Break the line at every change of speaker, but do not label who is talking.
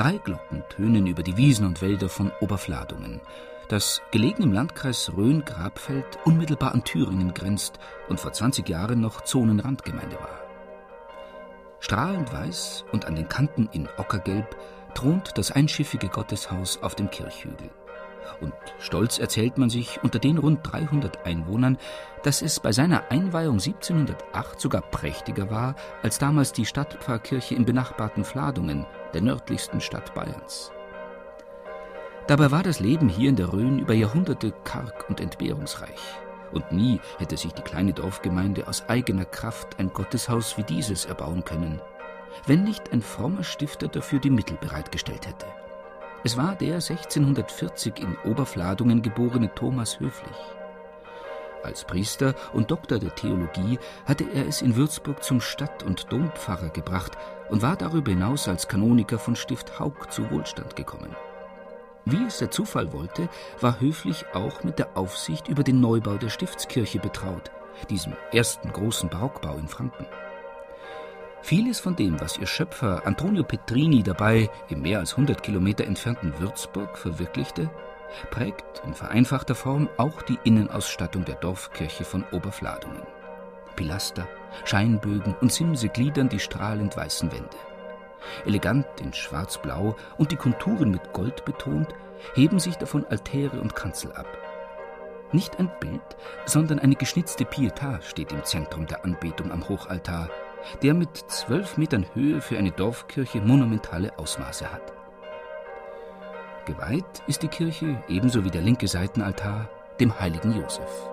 Drei Glocken tönen über die Wiesen und Wälder von Oberfladungen, das gelegen im Landkreis Rhön-Grabfeld unmittelbar an Thüringen grenzt und vor 20 Jahren noch Zonenrandgemeinde war. Strahlend weiß und an den Kanten in Ockergelb thront das einschiffige Gotteshaus auf dem Kirchhügel. Und stolz erzählt man sich unter den rund 300 Einwohnern, dass es bei seiner Einweihung 1708 sogar prächtiger war als damals die Stadtpfarrkirche im benachbarten Fladungen, der nördlichsten Stadt Bayerns. Dabei war das Leben hier in der Rhön über Jahrhunderte karg und entbehrungsreich. Und nie hätte sich die kleine Dorfgemeinde aus eigener Kraft ein Gotteshaus wie dieses erbauen können, wenn nicht ein frommer Stifter dafür die Mittel bereitgestellt hätte. Es war der 1640 in Oberfladungen geborene Thomas Höflich. Als Priester und Doktor der Theologie hatte er es in Würzburg zum Stadt- und Dompfarrer gebracht und war darüber hinaus als Kanoniker von Stift Haug zu Wohlstand gekommen. Wie es der Zufall wollte, war Höflich auch mit der Aufsicht über den Neubau der Stiftskirche betraut, diesem ersten großen Barockbau in Franken. Vieles von dem, was ihr Schöpfer Antonio Petrini dabei im mehr als 100 Kilometer entfernten Würzburg verwirklichte, prägt in vereinfachter Form auch die Innenausstattung der Dorfkirche von Oberfladungen. Pilaster, Scheinbögen und Simse gliedern die strahlend weißen Wände. Elegant in schwarz-blau und die Konturen mit Gold betont, heben sich davon Altäre und Kanzel ab. Nicht ein Bild, sondern eine geschnitzte Pietà steht im Zentrum der Anbetung am Hochaltar, der mit zwölf Metern Höhe für eine Dorfkirche monumentale Ausmaße hat. Geweiht ist die Kirche, ebenso wie der linke Seitenaltar, dem heiligen Josef.